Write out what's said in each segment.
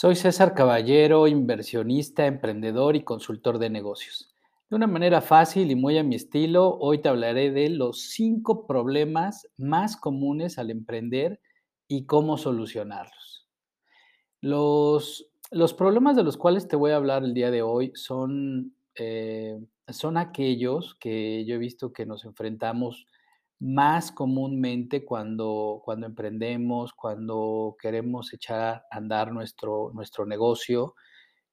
Soy César Caballero, inversionista, emprendedor y consultor de negocios. De una manera fácil y muy a mi estilo, hoy te hablaré de los cinco problemas más comunes al emprender y cómo solucionarlos. Los, los problemas de los cuales te voy a hablar el día de hoy son, eh, son aquellos que yo he visto que nos enfrentamos más comúnmente cuando, cuando emprendemos, cuando queremos echar a andar nuestro, nuestro negocio.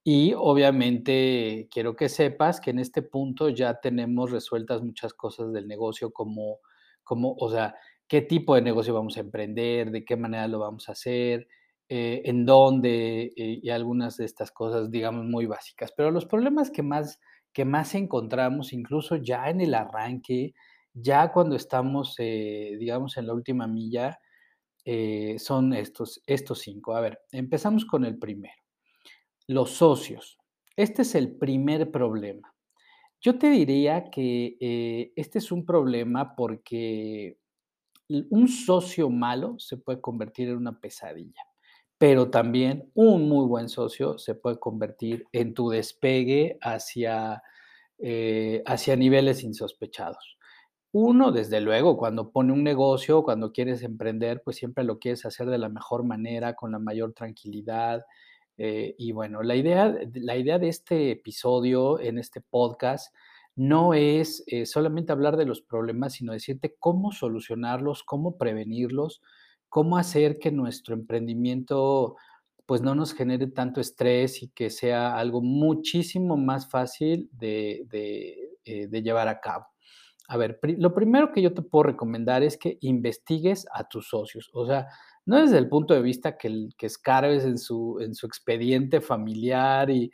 Y obviamente quiero que sepas que en este punto ya tenemos resueltas muchas cosas del negocio, como, como o sea, qué tipo de negocio vamos a emprender, de qué manera lo vamos a hacer, eh, en dónde eh, y algunas de estas cosas, digamos, muy básicas. Pero los problemas que más, que más encontramos, incluso ya en el arranque, ya cuando estamos, eh, digamos, en la última milla, eh, son estos, estos cinco. A ver, empezamos con el primero. Los socios. Este es el primer problema. Yo te diría que eh, este es un problema porque un socio malo se puede convertir en una pesadilla, pero también un muy buen socio se puede convertir en tu despegue hacia, hacia niveles insospechados. Uno, desde luego, cuando pone un negocio, cuando quieres emprender, pues siempre lo quieres hacer de la mejor manera, con la mayor tranquilidad. Eh, y bueno, la idea, la idea de este episodio, en este podcast, no es eh, solamente hablar de los problemas, sino decirte cómo solucionarlos, cómo prevenirlos, cómo hacer que nuestro emprendimiento pues no nos genere tanto estrés y que sea algo muchísimo más fácil de eh, llevar a cabo. A ver, lo primero que yo te puedo recomendar es que investigues a tus socios. O sea, no desde el punto de vista que, escarbes en su, en su expediente familiar y,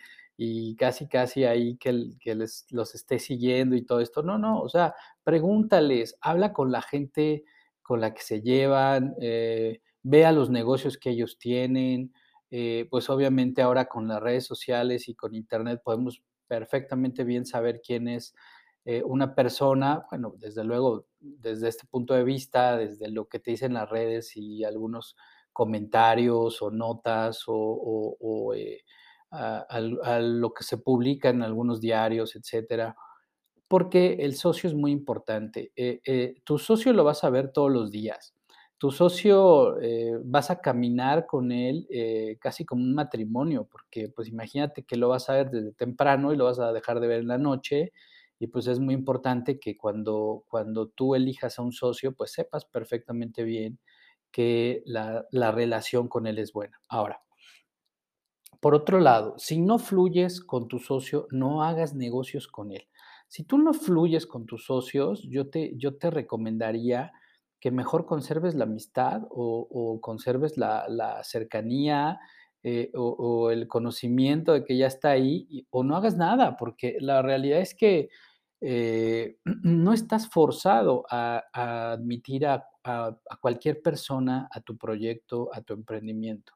casi, casi ahí que, que les, los esté siguiendo y todo esto. No, no, o sea, pregúntales, habla con la gente con la que se llevan, eh, vea los negocios que ellos tienen. Eh, pues obviamente ahora con las redes sociales y con internet podemos perfectamente bien saber quién es eh, una persona, bueno, desde luego, desde este punto de vista, desde lo que te dicen las redes y algunos comentarios o notas o, eh, lo que se publica en algunos diarios, etcétera, porque el socio es muy importante. Eh, tu socio lo vas a ver todos los días. Tu socio vas a caminar con él casi como un matrimonio, porque pues imagínate que lo vas a ver desde temprano y lo vas a dejar de ver en la noche y pues es muy importante que cuando, cuando tú elijas a un socio, pues sepas perfectamente bien que la, relación con él es buena. Ahora, por otro lado, si no fluyes con tu socio, no hagas negocios con él. Si tú no fluyes con tus socios, yo te, yo te recomendaría que mejor conserves la amistad o, conserves la, cercanía eh, o, el conocimiento de que ya está ahí o no hagas nada, porque la realidad es que eh, no estás forzado a, admitir a, cualquier persona a tu proyecto, a tu emprendimiento.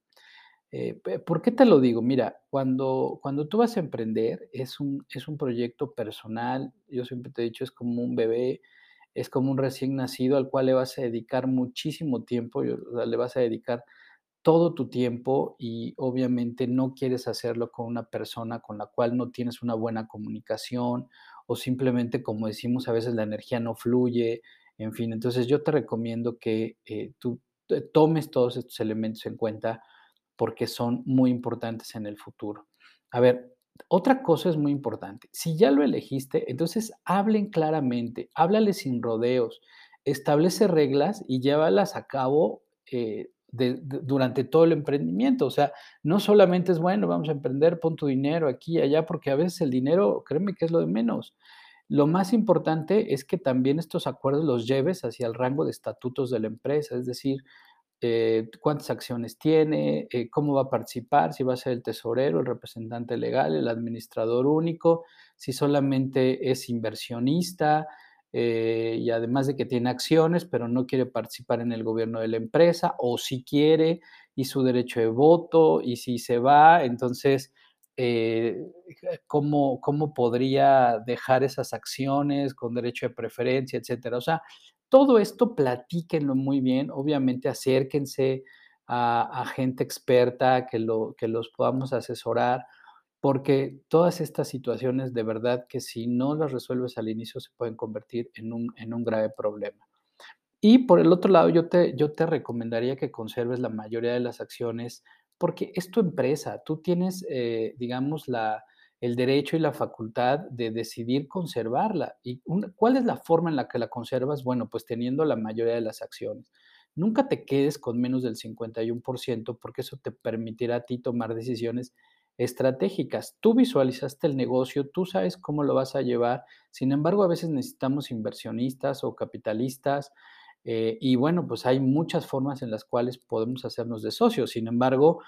Eh, ¿Por qué te lo digo? Mira, cuando, cuando tú vas a emprender es un, es un proyecto personal, yo siempre te he dicho, es como un bebé, es como un recién nacido al cual le vas a dedicar muchísimo tiempo, le vas a dedicar todo tu tiempo y obviamente no quieres hacerlo con una persona con la cual no tienes una buena comunicación o simplemente, como decimos, a veces la energía no fluye, en fin. Entonces yo te recomiendo que eh, tú tomes todos estos elementos en cuenta porque son muy importantes en el futuro. A ver, otra cosa es muy importante. Si ya lo elegiste, entonces hablen claramente, háblale sin rodeos, establece reglas y llévalas a cabo eh, durante todo el emprendimiento. O sea, no solamente es, bueno, vamos a emprender, pon tu dinero aquí y allá, porque a veces el dinero, créeme que es lo de menos. Lo más importante es que también estos acuerdos los lleves hacia el rango de estatutos de la empresa, es decir, eh, cuántas acciones tiene, eh, cómo va a participar, si va a ser el tesorero, el representante legal, el administrador único, si solamente es inversionista, eh, y además de que tiene acciones, pero no quiere participar en el gobierno de la empresa, o si quiere y su derecho de voto, y si se va, entonces, eh, ¿cómo, ¿cómo, podría dejar esas acciones con derecho de preferencia, etcétera? O sea, todo esto platíquenlo muy bien, obviamente acérquense a, a gente experta que, lo, que los podamos asesorar, porque todas estas situaciones de verdad que si no las resuelves al inicio se pueden convertir en un, en un grave problema. Y por el otro lado, yo te, yo te recomendaría que conserves la mayoría de las acciones porque es tu empresa, tú tienes, eh, digamos, la, el derecho y la facultad de decidir conservarla. ¿Y cuál es la forma en la que la conservas? Bueno, pues teniendo la mayoría de las acciones. Nunca te quedes con menos del 51% porque eso te permitirá a ti tomar decisiones estratégicas. Tú visualizaste el negocio, tú sabes cómo lo vas a llevar. Sin embargo, a veces necesitamos inversionistas o capitalistas eh, y bueno, pues hay muchas formas en las cuales podemos hacernos de socios. Sin embargo,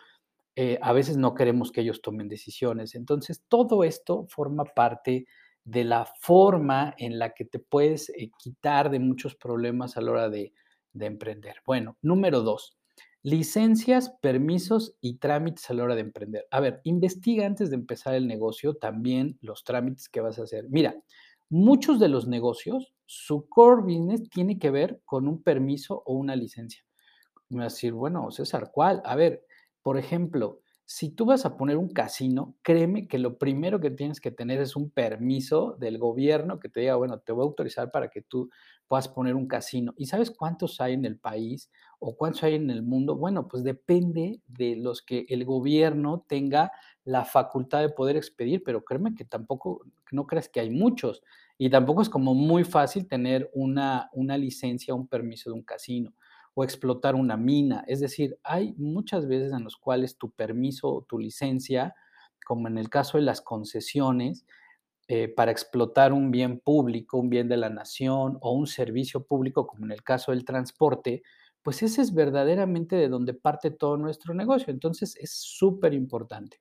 eh, a veces no queremos que ellos tomen decisiones. Entonces, todo esto forma parte de la forma en la que te puedes eh, quitar de muchos problemas a la hora de, de emprender. Bueno, número dos, licencias, permisos y trámites a la hora de emprender. A ver, investiga antes de empezar el negocio también los trámites que vas a hacer. Mira, muchos de los negocios, su core business tiene que ver con un permiso o una licencia. Me vas a decir, bueno, César, ¿cuál? A ver, por ejemplo, si tú vas a poner un casino, créeme que lo primero que tienes que tener es un permiso del gobierno que te diga, bueno, te voy a autorizar para que tú puedas poner un casino. ¿Y sabes cuántos hay en el país o cuántos hay en el mundo? Bueno, pues depende de los que el gobierno tenga la facultad de poder expedir, pero créeme que tampoco, no creas que hay muchos. Y tampoco es como muy fácil tener una, una licencia un permiso de un casino o explotar una mina. Es decir, hay muchas veces en los cuales tu permiso o tu licencia, como en el caso de las concesiones, eh, para explotar un bien público, un bien de la nación o un servicio público, como en el caso del transporte, pues ese es verdaderamente de donde parte todo nuestro negocio. Entonces es súper importante.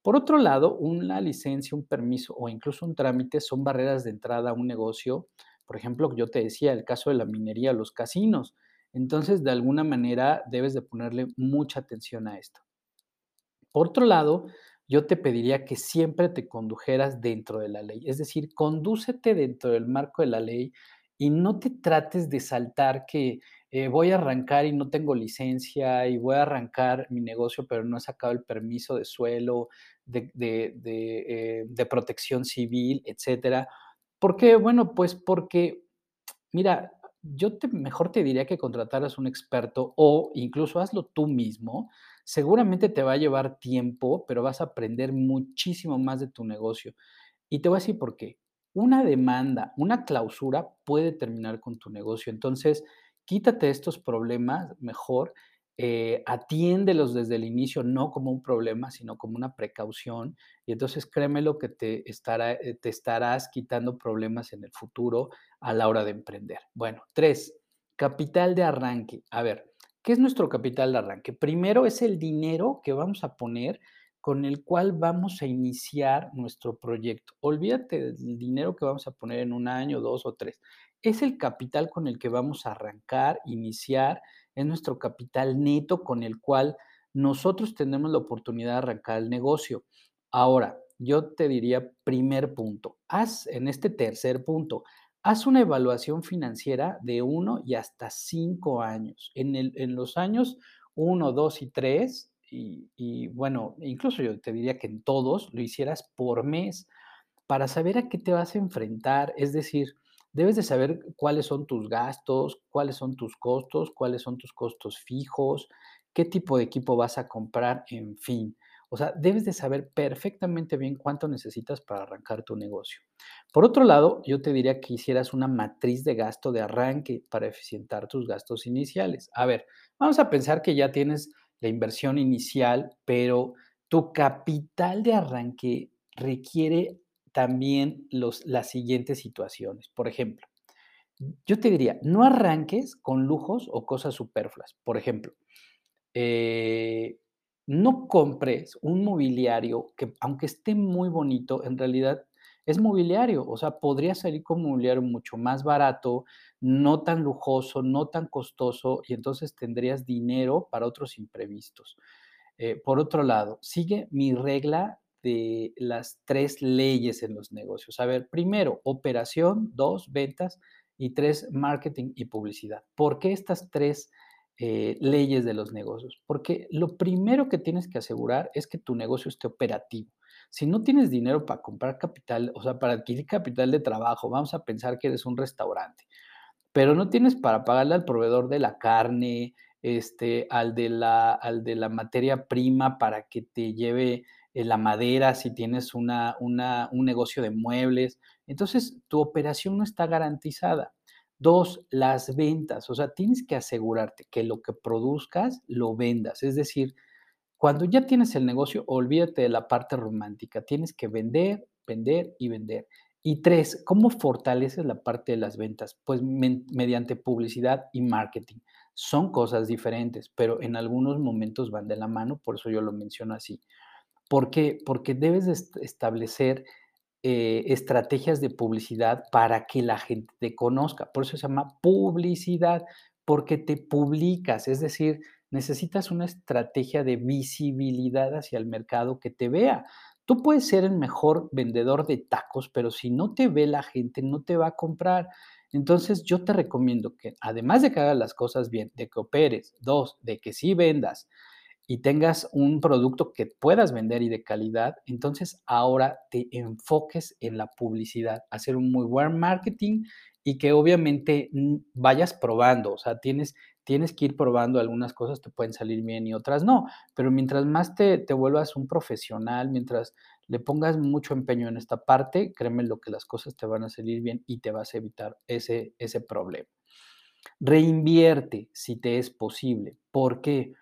Por otro lado, una licencia, un permiso o incluso un trámite son barreras de entrada a un negocio. Por ejemplo, yo te decía, el caso de la minería, los casinos. Entonces, de alguna manera, debes de ponerle mucha atención a esto. Por otro lado, yo te pediría que siempre te condujeras dentro de la ley, es decir, condúcete dentro del marco de la ley y no te trates de saltar que eh, voy a arrancar y no tengo licencia y voy a arrancar mi negocio, pero no he sacado el permiso de suelo, de, de- de, eh, de protección civil, etcétera. ¿Por qué? Bueno, pues porque Mira, yo te mejor te diría que contrataras un experto o incluso hazlo tú mismo. Seguramente te va a llevar tiempo, pero vas a aprender muchísimo más de tu negocio. Y te voy a decir por qué. Una demanda, una clausura puede terminar con tu negocio. Entonces, quítate estos problemas mejor, eh, atiéndelos desde el inicio, no como un problema, sino como una precaución. Y entonces créeme lo que te, estará, eh, te estarás quitando problemas en el futuro a la hora de emprender. Bueno, tres, capital de arranque. A ver, ¿qué es nuestro capital de arranque? Primero es el dinero que vamos a poner con el cual vamos a iniciar nuestro proyecto. Olvídate del dinero que vamos a poner en un año, dos o tres. Es el capital con el que vamos a arrancar, iniciar, es nuestro capital neto con el cual nosotros tenemos la oportunidad de arrancar el negocio. Ahora, yo te diría, primer punto, haz en este tercer punto, haz una evaluación financiera de uno y hasta cinco años. En, el, en los años uno, dos y tres, y, y bueno, incluso yo te diría que en todos lo hicieras por mes para saber a qué te vas a enfrentar. Es decir, debes de saber cuáles son tus gastos, cuáles son tus costos, cuáles son tus costos fijos, qué tipo de equipo vas a comprar, en fin. O sea, debes de saber perfectamente bien cuánto necesitas para arrancar tu negocio. Por otro lado, yo te diría que hicieras una matriz de gasto de arranque para eficientar tus gastos iniciales. A ver, vamos a pensar que ya tienes la inversión inicial, pero tu capital de arranque requiere también los, las siguientes situaciones. Por ejemplo, yo te diría, no arranques con lujos o cosas superfluas. Por ejemplo, eh, no compres un mobiliario que, aunque esté muy bonito, en realidad es mobiliario. O sea, podría salir con mobiliario mucho más barato, no tan lujoso, no tan costoso, y entonces tendrías dinero para otros imprevistos. Eh, por otro lado, sigue mi regla de las tres leyes en los negocios. A ver, primero, operación, dos, ventas y tres, marketing y publicidad. ¿Por qué estas tres eh, leyes de los negocios, porque lo primero que tienes que asegurar es que tu negocio esté operativo. Si no tienes dinero para comprar capital, o sea, para adquirir capital de trabajo, vamos a pensar que eres un restaurante, pero no tienes para pagarle al proveedor de la carne, este, al de la, al de la materia prima para que te lleve eh, la madera, si tienes una, una, un negocio de muebles. Entonces, tu operación no está garantizada. Dos, las ventas. O sea, tienes que asegurarte que lo que produzcas lo vendas. Es decir, cuando ya tienes el negocio, olvídate de la parte romántica. Tienes que vender, vender y vender. Y tres, ¿cómo fortaleces la parte de las ventas? Pues mediante publicidad y marketing. Son cosas diferentes, pero en algunos momentos van de la mano, por eso yo lo menciono así. ¿Por qué? Porque debes establecer eh, estrategias de publicidad para que la gente te conozca. Por eso se llama publicidad, porque te publicas, es decir, necesitas una estrategia de visibilidad hacia el mercado que te vea. Tú puedes ser el mejor vendedor de tacos, pero si no te ve la gente, no te va a comprar. Entonces yo te recomiendo que además de que hagas las cosas bien, de que operes, dos, de que sí vendas, y tengas un producto que puedas vender y de calidad, entonces ahora te enfoques en la publicidad, hacer un muy buen marketing y que obviamente vayas probando, o sea, tienes, tienes que ir probando algunas cosas, te pueden salir bien y otras no, pero mientras más te, te vuelvas un profesional, mientras le pongas mucho empeño en esta parte, créeme lo que las cosas te van a salir bien y te vas a evitar ese, ese problema. Reinvierte si te es posible. ¿Por qué?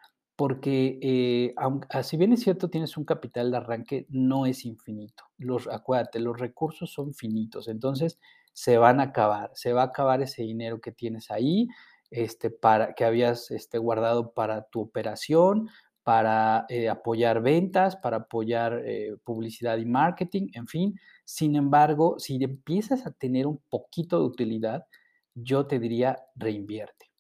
Porque, eh, ah, si bien es cierto, tienes un capital de arranque, no es infinito. Los acuérdate, los recursos son finitos, entonces se van a acabar, se va a acabar ese dinero que tienes ahí, este, para que habías, este, guardado para tu operación, para, eh, apoyar ventas, para apoyar, eh, publicidad y marketing, en fin. Sin embargo, si empiezas a tener un poquito de utilidad, yo te diría reinvierte.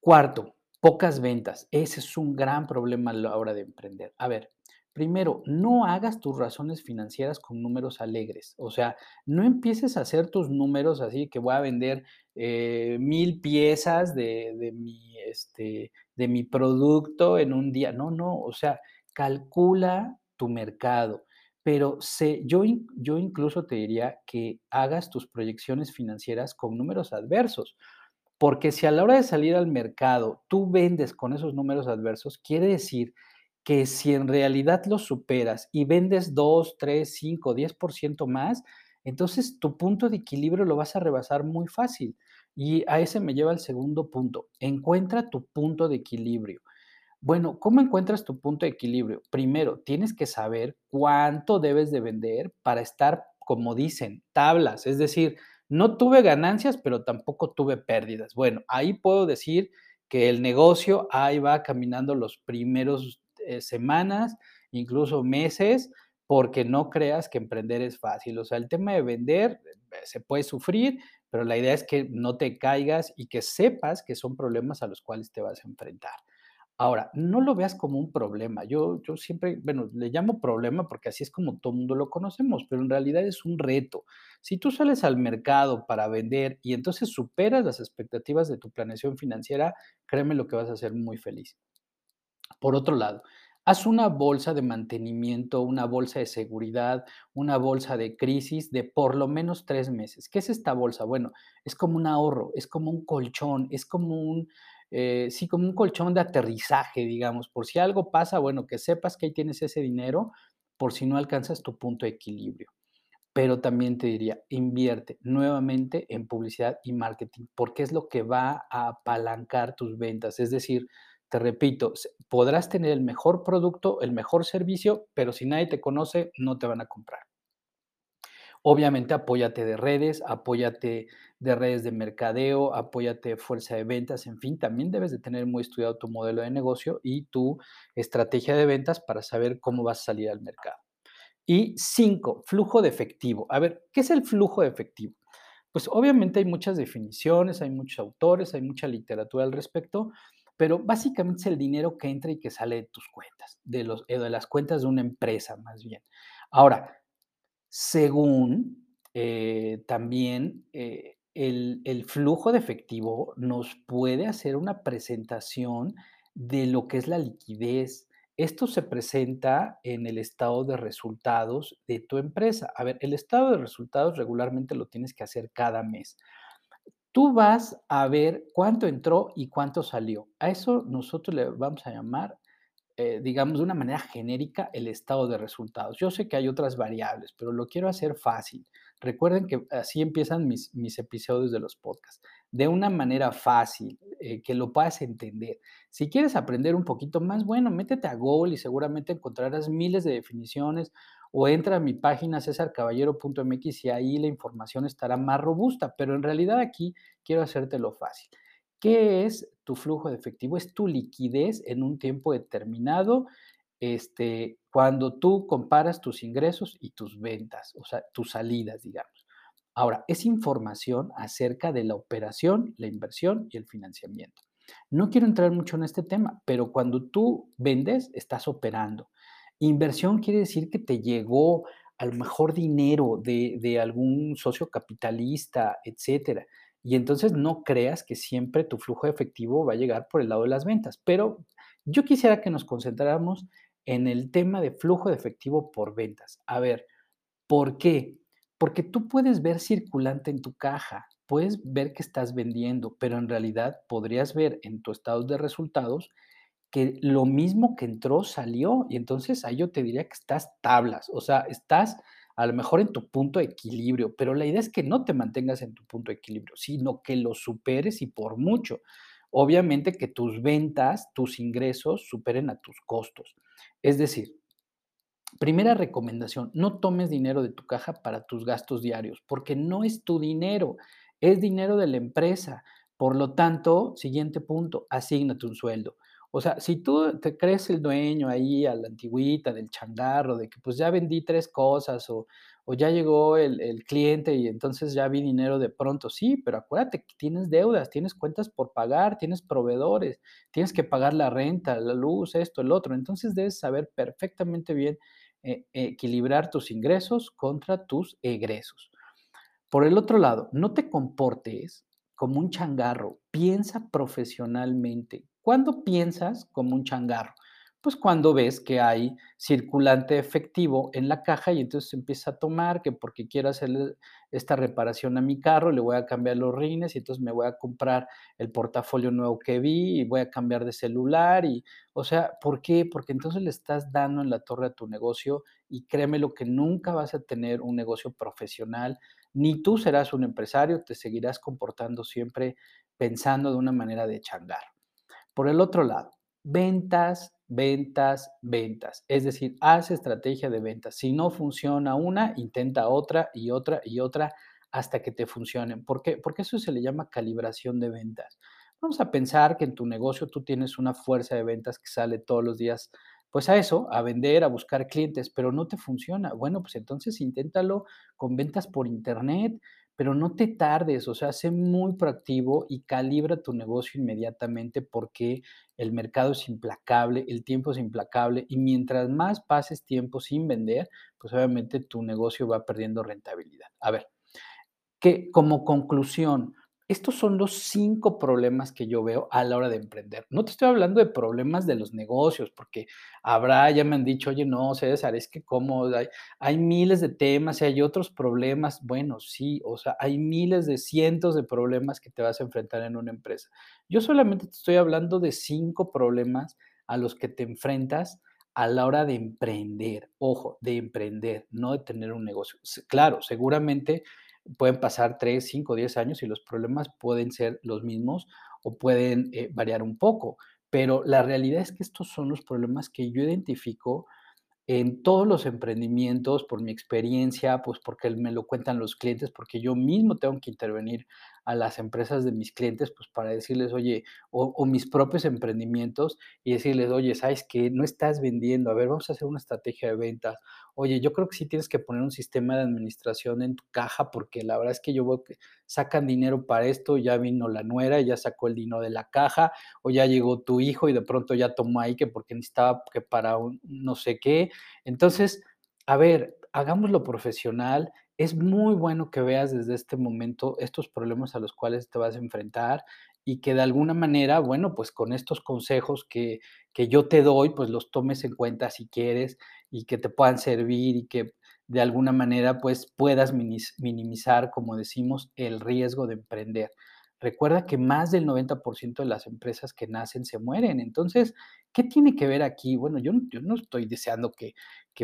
Cuarto, Pocas ventas. Ese es un gran problema a la hora de emprender. A ver, primero, no hagas tus razones financieras con números alegres. O sea, no empieces a hacer tus números así que voy a vender eh, mil piezas de, mi, este, de mi producto en un día. No, no. O sea, calcula tu mercado. Pero sé, yo incluso te diría que hagas tus proyecciones financieras con números adversos. Porque si a la hora de salir al mercado tú vendes con esos números adversos, quiere decir que si en realidad los superas y vendes 2, 3, 5, 10% más, entonces tu punto de equilibrio lo vas a rebasar muy fácil. Y a ese me lleva el segundo punto. Encuentra tu punto de equilibrio. Bueno, ¿cómo encuentras tu punto de equilibrio? Primero, tienes que saber cuánto debes de vender para estar, como dicen, tablas. Es decir, no tuve ganancias, pero tampoco tuve pérdidas. Bueno, ahí puedo decir que el negocio ahí va caminando los primeros eh, semanas, incluso meses, porque no creas que emprender es fácil. O sea, el tema de vender eh, se puede sufrir, pero la idea es que no te caigas y que sepas que son problemas a los cuales te vas a enfrentar. Ahora, no lo veas como un problema. Yo, yo siempre, bueno, le llamo problema porque así es como todo el mundo lo conocemos, pero en realidad es un reto. Si tú sales al mercado para vender y entonces superas las expectativas de tu planeación financiera, créeme lo que vas a ser muy feliz. Por otro lado, haz una bolsa de mantenimiento, una bolsa de seguridad, una bolsa de crisis de por lo menos tres meses. ¿Qué es esta bolsa? Bueno, es como un ahorro, es como un colchón, es como un eh, sí, como un colchón de aterrizaje, digamos, por si algo pasa, bueno, que sepas que ahí tienes ese dinero por si no alcanzas tu punto de equilibrio. Pero también te diría, invierte nuevamente en publicidad y marketing, porque es lo que va a apalancar tus ventas. Es decir, te repito, podrás tener el mejor producto, el mejor servicio, pero si nadie te conoce, no te van a comprar. Obviamente apóyate de redes, apóyate de redes de mercadeo, apóyate de fuerza de ventas, en fin, también debes de tener muy estudiado tu modelo de negocio y tu estrategia de ventas para saber cómo vas a salir al mercado. Y cinco, flujo de efectivo. A ver, ¿qué es el flujo de efectivo? Pues obviamente hay muchas definiciones, hay muchos autores, hay mucha literatura al respecto, pero básicamente es el dinero que entra y que sale de tus cuentas, de, los, eh, de las cuentas de una empresa más bien. Ahora, según eh, también eh, el el flujo de efectivo nos puede hacer una presentación de lo que es la liquidez. Esto se presenta en el estado de resultados de tu empresa. A ver, el estado de resultados regularmente lo tienes que hacer cada mes. Tú vas a ver cuánto entró y cuánto salió. A eso nosotros le vamos a llamar eh, digamos, de una manera genérica el estado de resultados. Yo sé que hay otras variables, pero lo quiero hacer fácil. Recuerden que así empiezan mis, episodios de los podcasts, de una manera fácil, eh, que lo puedas entender. Si quieres aprender un poquito más, bueno, métete a Google y seguramente encontrarás miles de definiciones o entra a mi página cesarcaballero.mx y ahí la información estará más robusta, pero en realidad aquí quiero hacértelo fácil. ¿Qué es tu flujo de efectivo? Es tu liquidez en un tiempo determinado, este, cuando tú comparas tus ingresos y tus ventas, o sea, tus salidas, digamos. Ahora, es información acerca de la operación, la inversión y el financiamiento. No quiero entrar mucho en este tema, pero cuando tú vendes, estás operando. Inversión quiere decir que te llegó a lo mejor dinero de, de algún socio capitalista, etcétera. Y entonces no creas que siempre tu flujo de efectivo va a llegar por el lado de las ventas. Pero yo quisiera que nos concentráramos en el tema de flujo de efectivo por ventas. A ver, ¿por qué? Porque tú puedes ver circulante en tu caja, puedes ver que estás vendiendo, pero en realidad podrías ver en tu estado de resultados que lo mismo que entró salió. Y entonces ahí yo te diría que estás tablas, o sea, estás a lo mejor en tu punto de equilibrio, pero la idea es que no te mantengas en tu punto de equilibrio, sino que lo superes y por mucho. Obviamente que tus ventas, tus ingresos superen a tus costos. Es decir, primera recomendación, no tomes dinero de tu caja para tus gastos diarios, porque no es tu dinero, es dinero de la empresa. Por lo tanto, siguiente punto, asígnate un sueldo. O sea, si tú te crees el dueño ahí a la antigüita del changarro, de que pues ya vendí tres cosas o, o ya llegó el, el, cliente y entonces ya vi dinero de pronto, sí, pero acuérdate que tienes deudas, tienes cuentas por pagar, tienes proveedores, tienes que pagar la renta, la luz, esto, el otro. Entonces debes saber perfectamente bien eh, equilibrar tus ingresos contra tus egresos. Por el otro lado, no te comportes como un changarro, piensa profesionalmente, ¿Cuándo piensas como un changarro? Pues cuando ves que hay circulante efectivo en la caja y entonces empieza a tomar que porque quiero hacer esta reparación a mi carro, le voy a cambiar los rines y entonces me voy a comprar el portafolio nuevo que vi y voy a cambiar de celular y, o sea, ¿por qué? Porque entonces le estás dando en la torre a tu negocio y créeme lo que nunca vas a tener un negocio profesional, ni tú serás un empresario, te seguirás comportando siempre pensando de una manera de changar. Por el otro lado, ventas, ventas, ventas. Es decir, haz estrategia de ventas. Si no funciona una, intenta otra y otra y otra hasta que te funcionen. ¿Por qué? Porque eso se le llama calibración de ventas. Vamos a pensar que en tu negocio tú tienes una fuerza de ventas que sale todos los días, pues a eso, a vender, a buscar clientes, pero no te funciona. Bueno, pues entonces inténtalo con ventas por internet, pero no te tardes, o sea, sé muy proactivo y calibra tu negocio inmediatamente porque el mercado es implacable, el tiempo es implacable y mientras más pases tiempo sin vender, pues obviamente tu negocio va perdiendo rentabilidad. A ver, que como conclusión, estos son los cinco problemas que yo veo a la hora de emprender. No te estoy hablando de problemas de los negocios, porque habrá, ya me han dicho, oye, no, César, es que como hay, hay miles de temas y hay otros problemas. Bueno, sí, o sea, hay miles de cientos de problemas que te vas a enfrentar en una empresa. Yo solamente te estoy hablando de cinco problemas a los que te enfrentas a la hora de emprender. Ojo, de emprender, no de tener un negocio. Claro, seguramente pueden pasar 3, 5, 10 años y los problemas pueden ser los mismos o pueden eh, variar un poco. Pero la realidad es que estos son los problemas que yo identifico en todos los emprendimientos, por mi experiencia, pues porque me lo cuentan los clientes, porque yo mismo tengo que intervenir a las empresas de mis clientes, pues para decirles, oye, o, mis propios emprendimientos y decirles, oye, ¿sabes qué? No estás vendiendo, a ver, vamos a hacer una estrategia de ventas. Oye, yo creo que sí tienes que poner un sistema de administración en tu caja, porque la verdad es que yo veo que sacan dinero para esto, ya vino la nuera, ya sacó el dinero de la caja, o ya llegó tu hijo y de pronto ya tomó ahí que porque necesitaba que para un no sé qué. Entonces, a ver, hagámoslo profesional, es muy bueno que veas desde este momento estos problemas a los cuales te vas a enfrentar y que de alguna manera, bueno, pues con estos consejos que, que yo te doy, pues los tomes en cuenta si quieres y que te puedan servir y que de alguna manera pues puedas minimizar, como decimos, el riesgo de emprender. Recuerda que más del 90% de las empresas que nacen se mueren. Entonces, ¿qué tiene que ver aquí? Bueno, yo, no estoy deseando que,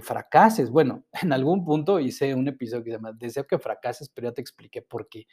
fracases. Bueno, en algún punto hice un episodio que se llama Deseo que fracases, pero ya te expliqué por qué.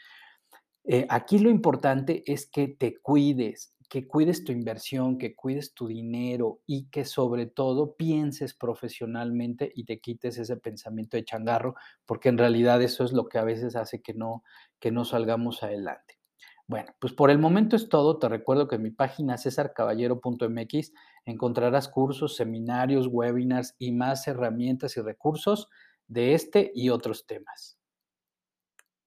Eh, aquí lo importante es que te cuides, que cuides tu inversión, que cuides tu dinero y que sobre todo pienses profesionalmente y te quites ese pensamiento de changarro, porque en realidad eso es lo que a veces hace que no salgamos adelante. Bueno, pues por el momento es todo. Te recuerdo que en mi página cesarcaballero.mx encontrarás cursos, seminarios, webinars y más herramientas y recursos de este y otros temas.